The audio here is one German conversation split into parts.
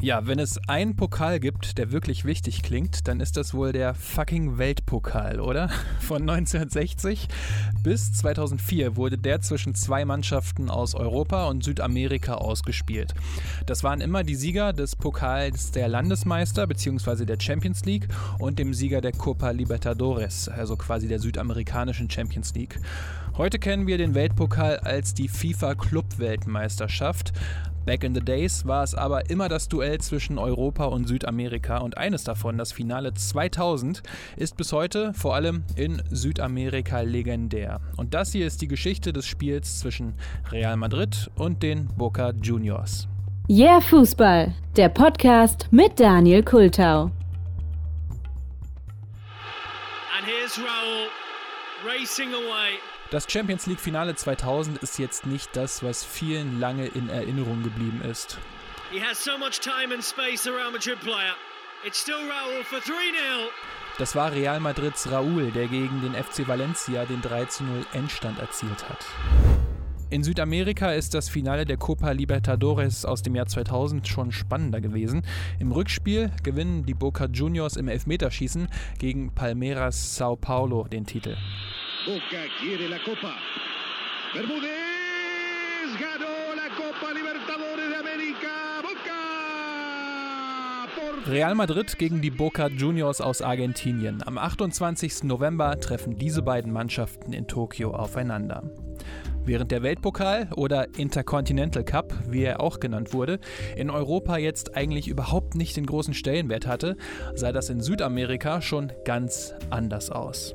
Ja, wenn es einen Pokal gibt, der wirklich wichtig klingt, dann ist das wohl der fucking Weltpokal, oder? Von 1960 bis 2004 wurde der zwischen zwei Mannschaften aus Europa und Südamerika ausgespielt. Das waren immer die Sieger des Pokals der Landesmeister bzw. der Champions League und dem Sieger der Copa Libertadores, also quasi der südamerikanischen Champions League. Heute kennen wir den Weltpokal als die FIFA Club Weltmeisterschaft. Back in the Days war es aber immer das Duell zwischen Europa und Südamerika und eines davon, das Finale 2000, ist bis heute vor allem in Südamerika legendär. Und das hier ist die Geschichte des Spiels zwischen Real Madrid und den Boca Juniors. Yeah Fußball, der Podcast mit Daniel Kultau. And here's Raul racing away. Das Champions League Finale 2000 ist jetzt nicht das, was vielen lange in Erinnerung geblieben ist. He has so much time and space, the Real Madrid player. It's still Raul for 3-0. Das war Real Madrids Raúl, der gegen den FC Valencia den 3-0 Endstand erzielt hat. In Südamerika ist das Finale der Copa Libertadores aus dem Jahr 2000 schon spannender gewesen. Im Rückspiel gewinnen die Boca Juniors im Elfmeterschießen gegen Palmeiras Sao Paulo den Titel. Boca quiere la Copa. Bermúdez ganó la Copa Libertadores de América. Boca! Real Madrid gegen die Boca Juniors aus Argentinien. Am 28. November treffen diese beiden Mannschaften in Tokio aufeinander. Während der Weltpokal oder Intercontinental Cup, wie er auch genannt wurde, in Europa jetzt eigentlich überhaupt nicht den großen Stellenwert hatte, sah das in Südamerika schon ganz anders aus.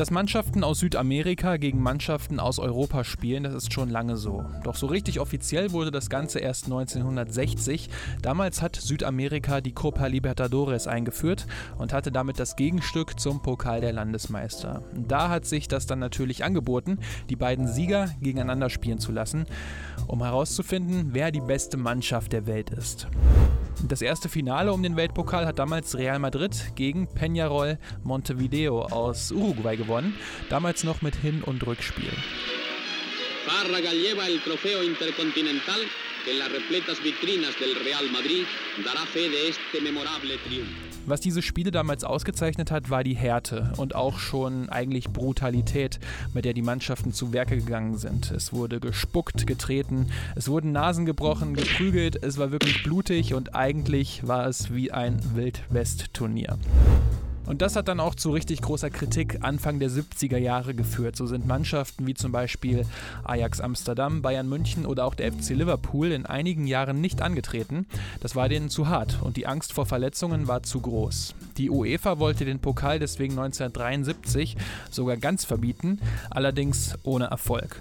Dass Mannschaften aus Südamerika gegen Mannschaften aus Europa spielen, das ist schon lange so. Doch so richtig offiziell wurde das Ganze erst 1960. Damals hat Südamerika die Copa Libertadores eingeführt und hatte damit das Gegenstück zum Pokal der Landesmeister. Da hat sich das dann natürlich angeboten, die beiden Sieger gegeneinander spielen zu lassen, um herauszufinden, wer die beste Mannschaft der Welt ist. Das erste Finale um den Weltpokal hat damals Real Madrid gegen Peñarol Montevideo aus Uruguay gewonnen, damals noch mit Hin- und Rückspiel. Párraga lleva el trofeo intercontinental que en las repletas vitrinas del Real Madrid dará fe de este memorable triunfo. Was diese Spiele damals ausgezeichnet hat, war die Härte und auch schon eigentlich Brutalität, mit der die Mannschaften zu Werke gegangen sind. Es wurde gespuckt, getreten, es wurden Nasen gebrochen, geprügelt, es war wirklich blutig und eigentlich war es wie ein Wildwest-Turnier. Und das hat dann auch zu richtig großer Kritik Anfang der 70er Jahre geführt. So sind Mannschaften wie zum Beispiel Ajax Amsterdam, Bayern München oder auch der FC Liverpool in einigen Jahren nicht angetreten. Das war denen zu hart und die Angst vor Verletzungen war zu groß. Die UEFA wollte den Pokal deswegen 1973 sogar ganz verbieten, allerdings ohne Erfolg.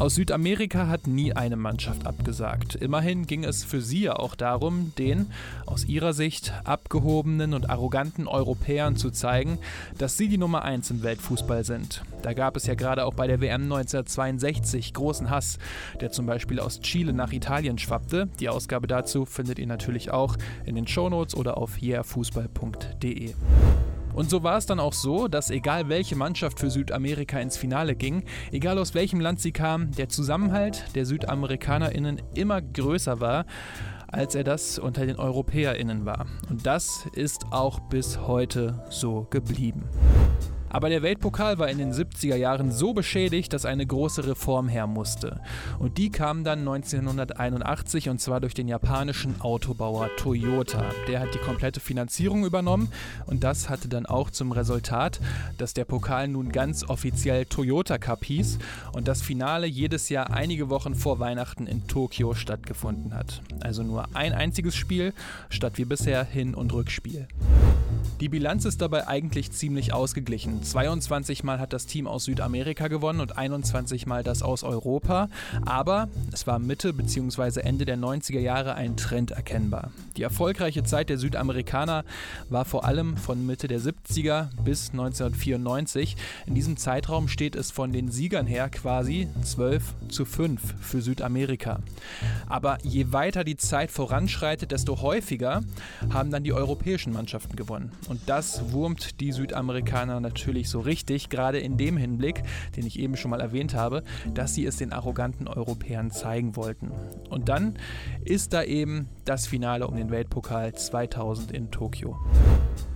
Aus Südamerika hat nie eine Mannschaft abgesagt. Immerhin ging es für sie ja auch darum, den, aus ihrer Sicht, abgehobenen und arroganten Europäern zu zeigen, dass sie die Nummer 1 im Weltfußball sind. Da gab es ja gerade auch bei der WM 1962 großen Hass, der zum Beispiel aus Chile nach Italien schwappte. Die Ausgabe dazu findet ihr natürlich auch in den Shownotes oder auf yeahfußball.de. Und so war es dann auch so, dass egal welche Mannschaft für Südamerika ins Finale ging, egal aus welchem Land sie kam, der Zusammenhalt der SüdamerikanerInnen immer größer war, als er das unter den EuropäerInnen war. Und das ist auch bis heute so geblieben. Aber der Weltpokal war in den 70er Jahren so beschädigt, dass eine große Reform her musste. Und die kam dann 1981 und zwar durch den japanischen Autobauer Toyota. Der hat die komplette Finanzierung übernommen und das hatte dann auch zum Resultat, dass der Pokal nun ganz offiziell Toyota Cup hieß und das Finale jedes Jahr einige Wochen vor Weihnachten in Tokio stattgefunden hat. Also nur ein einziges Spiel statt wie bisher Hin- und Rückspiel. Die Bilanz ist dabei eigentlich ziemlich ausgeglichen. 22 Mal hat das Team aus Südamerika gewonnen und 21 Mal das aus Europa. Aber es war Mitte bzw. Ende der 90er Jahre ein Trend erkennbar. Die erfolgreiche Zeit der Südamerikaner war vor allem von Mitte der 70er bis 1994. In diesem Zeitraum steht es von den Siegern her quasi 12 zu 5 für Südamerika. Aber je weiter die Zeit voranschreitet, desto häufiger haben dann die europäischen Mannschaften gewonnen. Und das wurmt die Südamerikaner natürlich so richtig, gerade in dem Hinblick, den ich eben schon mal erwähnt habe, dass sie es den arroganten Europäern zeigen wollten. Und dann ist da eben das Finale um den Weltpokal 2000 in Tokio.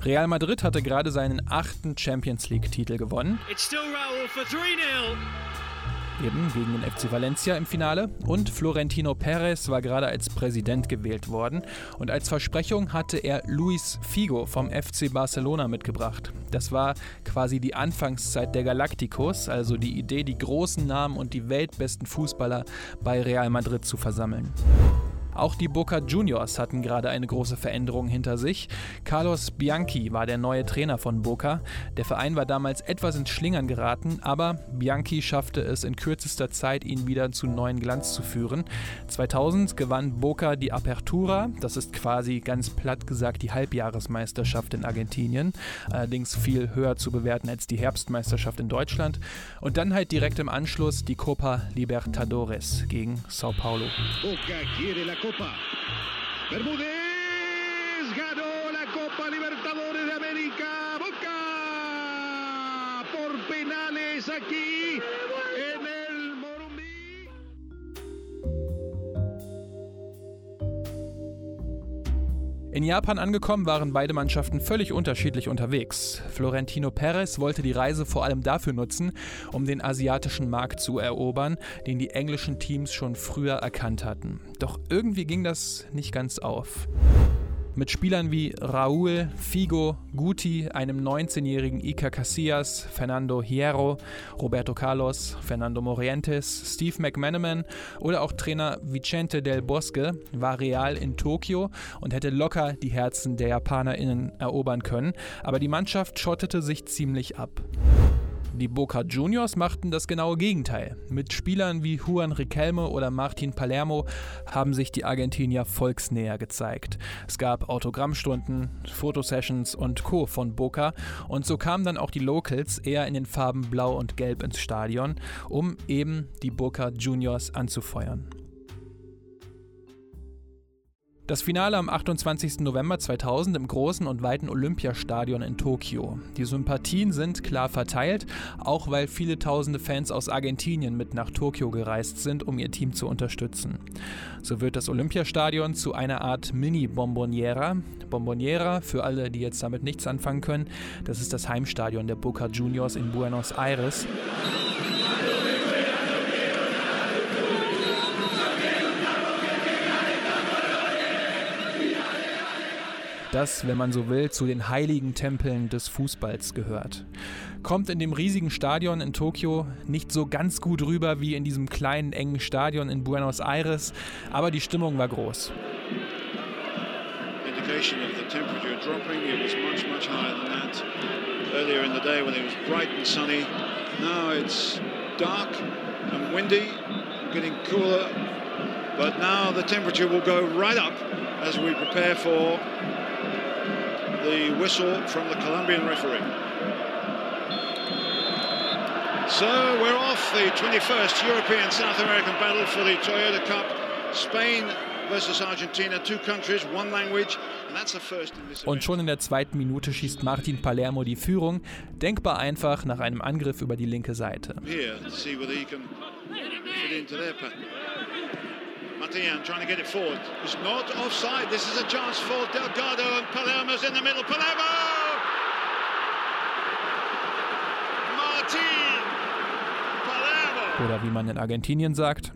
Real Madrid hatte gerade seinen achten Champions League-Titel gewonnen. It's still Raul for 3-0 eben gegen den FC Valencia im Finale. Und Florentino Perez war gerade als Präsident gewählt worden. Und als Versprechung hatte er Luis Figo vom FC Barcelona mitgebracht. Das war quasi die Anfangszeit der Galacticos, also die Idee, die großen Namen und die weltbesten Fußballer bei Real Madrid zu versammeln. Auch die Boca Juniors hatten gerade eine große Veränderung hinter sich. Carlos Bianchi war der neue Trainer von Boca. Der Verein war damals etwas ins Schlingern geraten, aber Bianchi schaffte es in kürzester Zeit, ihn wieder zu neuen Glanz zu führen. 2000 gewann Boca die Apertura, das ist quasi ganz platt gesagt die Halbjahresmeisterschaft in Argentinien, allerdings viel höher zu bewerten als die Herbstmeisterschaft in Deutschland. Und dann halt direkt im Anschluss die Copa Libertadores gegen Sao Paulo. Boca Copa. Bermúdez ganó la Copa Libertadores de América. Boca por penales aquí In Japan angekommen waren beide Mannschaften völlig unterschiedlich unterwegs. Florentino Perez wollte die Reise vor allem dafür nutzen, um den asiatischen Markt zu erobern, den die englischen Teams schon früher erkannt hatten. Doch irgendwie ging das nicht ganz auf. Mit Spielern wie Raúl, Figo, Guti, einem 19-jährigen Iker Casillas, Fernando Hierro, Roberto Carlos, Fernando Morientes, Steve McManaman oder auch Trainer Vicente del Bosque war Real in Tokio und hätte locker die Herzen der JapanerInnen erobern können, aber die Mannschaft schottete sich ziemlich ab. Die Boca Juniors machten das genaue Gegenteil. Mit Spielern wie Juan Riquelme oder Martin Palermo haben sich die Argentinier volksnäher gezeigt. Es gab Autogrammstunden, Fotosessions und Co. von Boca und so kamen dann auch die Locals eher in den Farben Blau und Gelb ins Stadion, um eben die Boca Juniors anzufeuern. Das Finale am 28. November 2000 im großen und weiten Olympiastadion in Tokio. Die Sympathien sind klar verteilt, auch weil viele tausende Fans aus Argentinien mit nach Tokio gereist sind, um ihr Team zu unterstützen. So wird das Olympiastadion zu einer Art Mini-Bomboniera. Bomboniera, für alle, die jetzt damit nichts anfangen können, das ist das Heimstadion der Boca Juniors in Buenos Aires. Das, wenn man so will, zu den heiligen Tempeln des Fußballs gehört. Kommt in dem riesigen Stadion in Tokio nicht so ganz gut rüber wie in diesem kleinen, engen Stadion in Buenos Aires, aber die Stimmung war groß. Indication of the temperature dropping, it was much, much higher than that earlier in the day when it was bright and sunny. Now it's dark and windy, getting cooler, but now the temperature will go right up as we prepare for the whistle from the Colombian referee. So we're off the 21st European South American battle for the Toyota Cup. Spain versus Argentina, two countries, one language. Und schon in der zweiten Minute schießt Martin Palermo die Führung, denkbar einfach nach einem Angriff über die linke Seite. Here, Martin trying to get it forward. It's not offside. This is a chance for Delgado and Palermo's in the middle. Palermo! Martin! Palermo! Oder wie man in Argentinien sagt.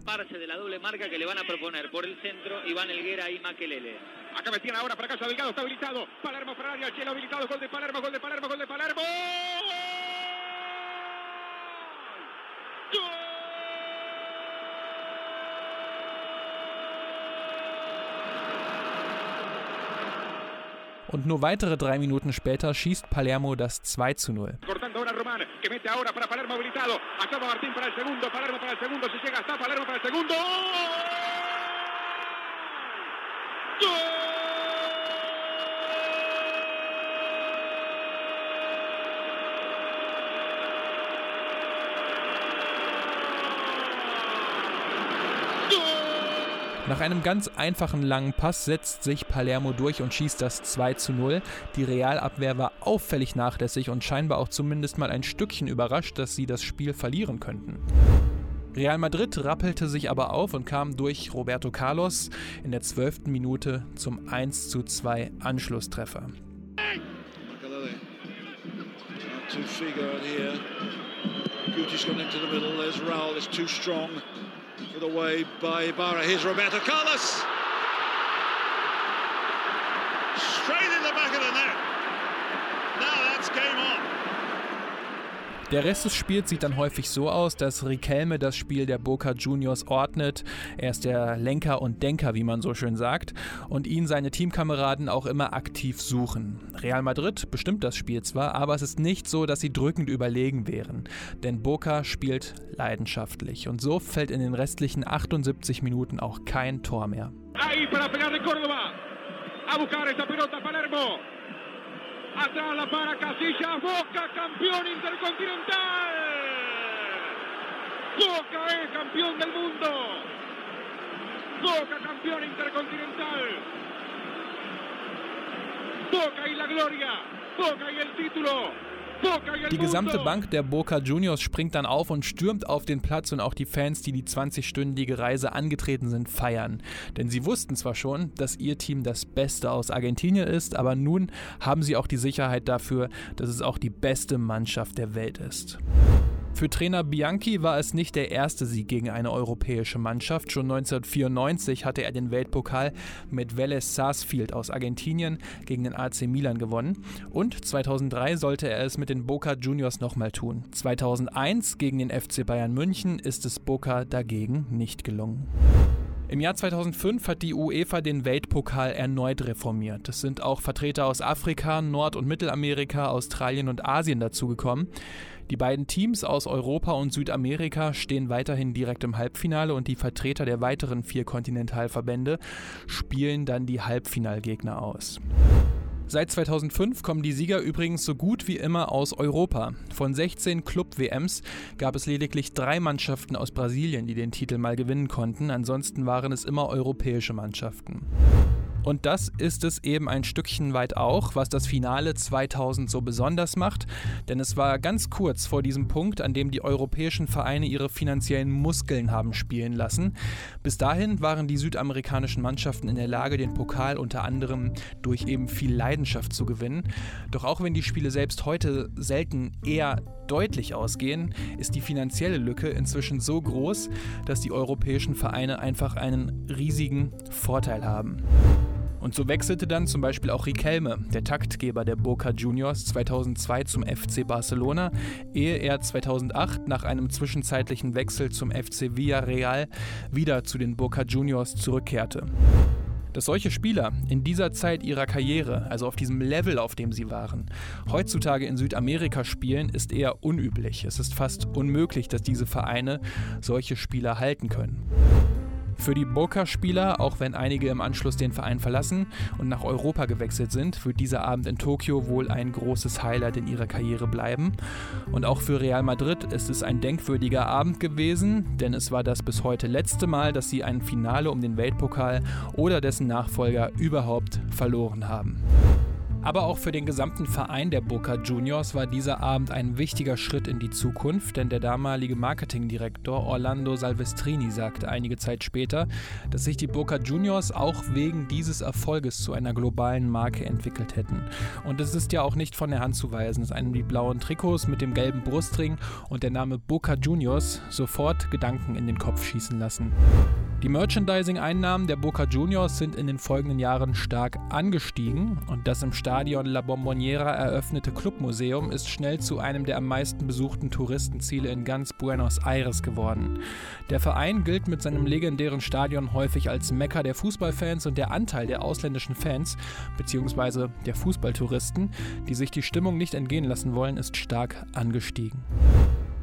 Acá metían ahora para casa Delgado, está habilitado. Palermo para área, cielo habilitado, gol de Palermo, gol de Palermo, gol de Palermo. Und nur weitere drei Minuten später schießt Palermo das 2 zu 0. Gol! Nach einem ganz einfachen langen Pass setzt sich Palermo durch und schießt das 2 zu 0. Die Realabwehr war auffällig nachlässig und scheinbar auch zumindest mal ein Stückchen überrascht, dass sie das Spiel verlieren könnten. Real Madrid rappelte sich aber auf und kam durch Roberto Carlos in der 12. Minute zum 1 zu 2 Anschlusstreffer. Too. Put away by Ibarra. Here's Roberto Carlos. Straight in the back of the net. Now that's game on. Der Rest des Spiels sieht dann häufig so aus, dass Riquelme das Spiel der Boca Juniors ordnet. Er ist der Lenker und Denker, wie man so schön sagt, und ihn seine Teamkameraden auch immer aktiv suchen. Real Madrid bestimmt das Spiel zwar, aber es ist nicht so, dass sie drückend überlegen wären, denn Boca spielt leidenschaftlich und so fällt in den restlichen 78 Minuten auch kein Tor mehr. Ahí para pegar de Córdoba. A buscar esta pelota Palermo. Atrás la para Casillas. Boca campeón intercontinental. Boca es campeón del mundo. Boca campeón intercontinental. Boca y la gloria. Boca y el título. Die gesamte Bank der Boca Juniors springt dann auf und stürmt auf den Platz und auch die Fans, die die 20-stündige Reise angetreten sind, feiern. Denn sie wussten zwar schon, dass ihr Team das Beste aus Argentinien ist, aber nun haben sie auch die Sicherheit dafür, dass es auch die beste Mannschaft der Welt ist. Für Trainer Bianchi war es nicht der erste Sieg gegen eine europäische Mannschaft. Schon 1994 hatte er den Weltpokal mit Vélez Sarsfield aus Argentinien gegen den AC Milan gewonnen. Und 2003 sollte er es mit den Boca Juniors nochmal tun. 2001 gegen den FC Bayern München ist es Boca dagegen nicht gelungen. Im Jahr 2005 hat die UEFA den Weltpokal erneut reformiert. Es sind auch Vertreter aus Afrika, Nord- und Mittelamerika, Australien und Asien dazugekommen. Die beiden Teams aus Europa und Südamerika stehen weiterhin direkt im Halbfinale und die Vertreter der weiteren vier Kontinentalverbände spielen dann die Halbfinalgegner aus. Seit 2005 kommen die Sieger übrigens so gut wie immer aus Europa. Von 16 Club-WMs gab es lediglich drei Mannschaften aus Brasilien, die den Titel mal gewinnen konnten. Ansonsten waren es immer europäische Mannschaften. Und das ist es eben ein Stückchen weit auch, was das Finale 2000 so besonders macht, denn es war ganz kurz vor diesem Punkt, an dem die europäischen Vereine ihre finanziellen Muskeln haben spielen lassen. Bis dahin waren die südamerikanischen Mannschaften in der Lage, den Pokal unter anderem durch eben viel Leidenschaft zu gewinnen. Doch auch wenn die Spiele selbst heute selten eher deutlich ausgehen, ist die finanzielle Lücke inzwischen so groß, dass die europäischen Vereine einfach einen riesigen Vorteil haben. Und so wechselte dann zum Beispiel auch Riquelme, der Taktgeber der Boca Juniors, 2002 zum FC Barcelona, ehe er 2008 nach einem zwischenzeitlichen Wechsel zum FC Villarreal wieder zu den Boca Juniors zurückkehrte. Dass solche Spieler in dieser Zeit ihrer Karriere, also auf diesem Level, auf dem sie waren, heutzutage in Südamerika spielen, ist eher unüblich. Es ist fast unmöglich, dass diese Vereine solche Spieler halten können. Für die Boca-Spieler, auch wenn einige im Anschluss den Verein verlassen und nach Europa gewechselt sind, wird dieser Abend in Tokio wohl ein großes Highlight in ihrer Karriere bleiben. Und auch für Real Madrid ist es ein denkwürdiger Abend gewesen, denn es war das bis heute letzte Mal, dass sie ein Finale um den Weltpokal oder dessen Nachfolger überhaupt verloren haben. Aber auch für den gesamten Verein der Boca Juniors war dieser Abend ein wichtiger Schritt in die Zukunft, denn der damalige Marketingdirektor Orlando Salvestrini sagte einige Zeit später, dass sich die Boca Juniors auch wegen dieses Erfolges zu einer globalen Marke entwickelt hätten. Und es ist ja auch nicht von der Hand zu weisen, dass einem die blauen Trikots mit dem gelben Brustring und der Name Boca Juniors sofort Gedanken in den Kopf schießen lassen. Die Merchandising-Einnahmen der Boca Juniors sind in den folgenden Jahren stark angestiegen und das im Stadion La Bombonera eröffnete Clubmuseum ist schnell zu einem der am meisten besuchten Touristenziele in ganz Buenos Aires geworden. Der Verein gilt mit seinem legendären Stadion häufig als Mekka der Fußballfans und der Anteil der ausländischen Fans bzw. der Fußballtouristen, die sich die Stimmung nicht entgehen lassen wollen, ist stark angestiegen.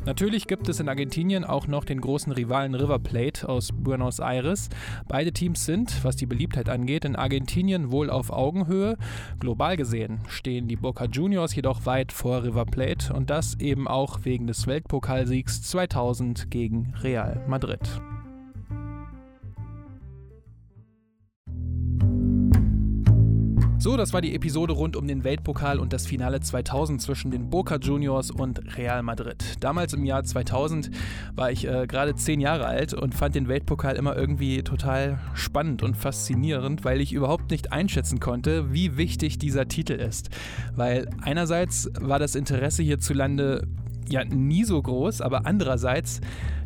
Natürlich gibt es in Argentinien auch noch den großen Rivalen River Plate aus Buenos Aires. Beide Teams sind, was die Beliebtheit angeht, in Argentinien wohl auf Augenhöhe. Global gesehen stehen die Boca Juniors jedoch weit vor River Plate und das eben auch wegen des Weltpokalsiegs 2000 gegen Real Madrid. So, das war die Episode rund um den Weltpokal und das Finale 2000 zwischen den Boca Juniors und Real Madrid. Damals im Jahr 2000 war ich äh, gerade zehn Jahre alt und fand den Weltpokal immer irgendwie total spannend und faszinierend, weil ich überhaupt nicht einschätzen konnte, wie wichtig dieser Titel ist. Weil einerseits war das Interesse hierzulande ja nie so groß, aber andererseits,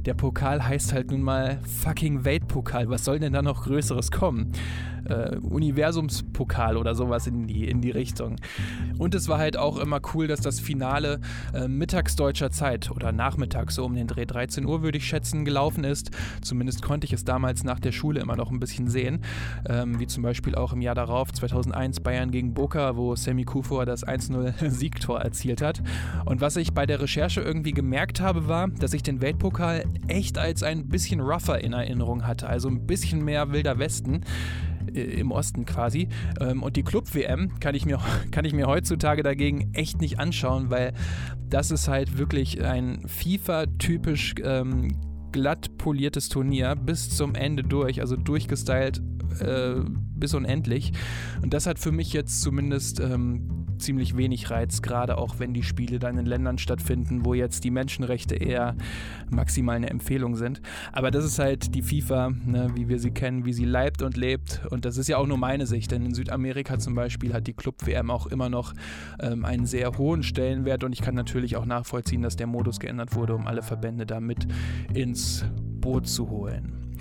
der Pokal heißt halt nun mal fucking Weltpokal. Was soll denn da noch Größeres kommen? äh, Universumspokal oder sowas in die, in die Richtung. Und es war halt auch immer cool, dass das Finale äh, mittagsdeutscher Zeit oder nachmittags so um den Dreh 13 Uhr, würde ich schätzen, gelaufen ist. Zumindest konnte ich es damals nach der Schule immer noch ein bisschen sehen. Ähm, wie zum Beispiel auch im Jahr darauf, 2001 Bayern gegen Boca, wo Sammy Kufor das 1-0 Siegtor erzielt hat. Und was ich bei der Recherche irgendwie gemerkt habe, war, dass ich den Weltpokal echt als ein bisschen rougher in Erinnerung hatte. Also ein bisschen mehr Wilder Westen. Äh, im Osten quasi. Ähm, und die Club-WM kann ich, mir, kann ich mir heutzutage dagegen echt nicht anschauen, weil das ist halt wirklich ein FIFA-typisch ähm, glatt poliertes Turnier bis zum Ende durch, also durchgestylt äh, bis unendlich. Und das hat für mich jetzt zumindest ähm, ziemlich wenig Reiz, gerade auch wenn die Spiele dann in Ländern stattfinden, wo jetzt die Menschenrechte eher maximal eine Empfehlung sind. Aber das ist halt die FIFA, ne, wie wir sie kennen, wie sie leibt und lebt. Und das ist ja auch nur meine Sicht, denn in Südamerika zum Beispiel hat die Club-WM auch immer noch ähm, einen sehr hohen Stellenwert und ich kann natürlich auch nachvollziehen, dass der Modus geändert wurde, um alle Verbände da mit ins Boot zu holen.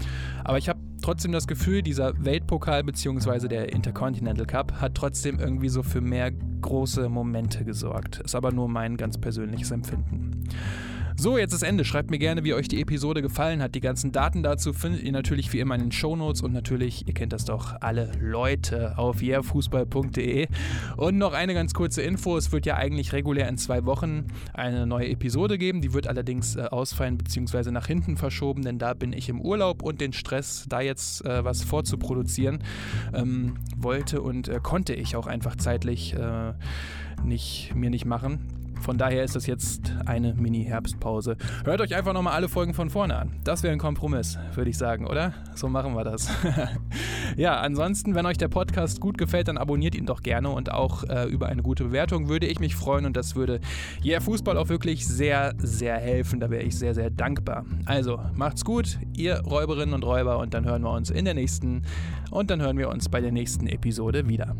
Aber ich habe trotzdem das Gefühl, dieser Weltpokal bzw. der Intercontinental Cup hat trotzdem irgendwie so für mehr große Momente gesorgt. Ist aber nur mein ganz persönliches Empfinden. So, jetzt ist Ende. Schreibt mir gerne, wie euch die Episode gefallen hat. Die ganzen Daten dazu findet ihr natürlich wie immer in den Shownotes und natürlich, ihr kennt das doch, alle Leute auf yeahfußball.de. Und noch eine ganz kurze Info: Es wird ja eigentlich regulär in zwei Wochen eine neue Episode geben. Die wird allerdings äh, ausfallen bzw. nach hinten verschoben, denn da bin ich im Urlaub und den Stress, da jetzt äh, was vorzuproduzieren, ähm, wollte und äh, konnte ich auch einfach zeitlich äh, nicht, mir nicht machen. Von daher ist das jetzt eine Mini-Herbstpause. Hört euch einfach nochmal alle Folgen von vorne an. Das wäre ein Kompromiss, würde ich sagen, oder? So machen wir das. ja, ansonsten, wenn euch der Podcast gut gefällt, dann abonniert ihn doch gerne und auch äh, über eine gute Bewertung würde ich mich freuen und das würde Yeah Fußball auch wirklich sehr, sehr helfen. Da wäre ich sehr, sehr dankbar. Also, macht's gut, ihr Räuberinnen und Räuber und dann hören wir uns in der nächsten und dann hören wir uns bei der nächsten Episode wieder.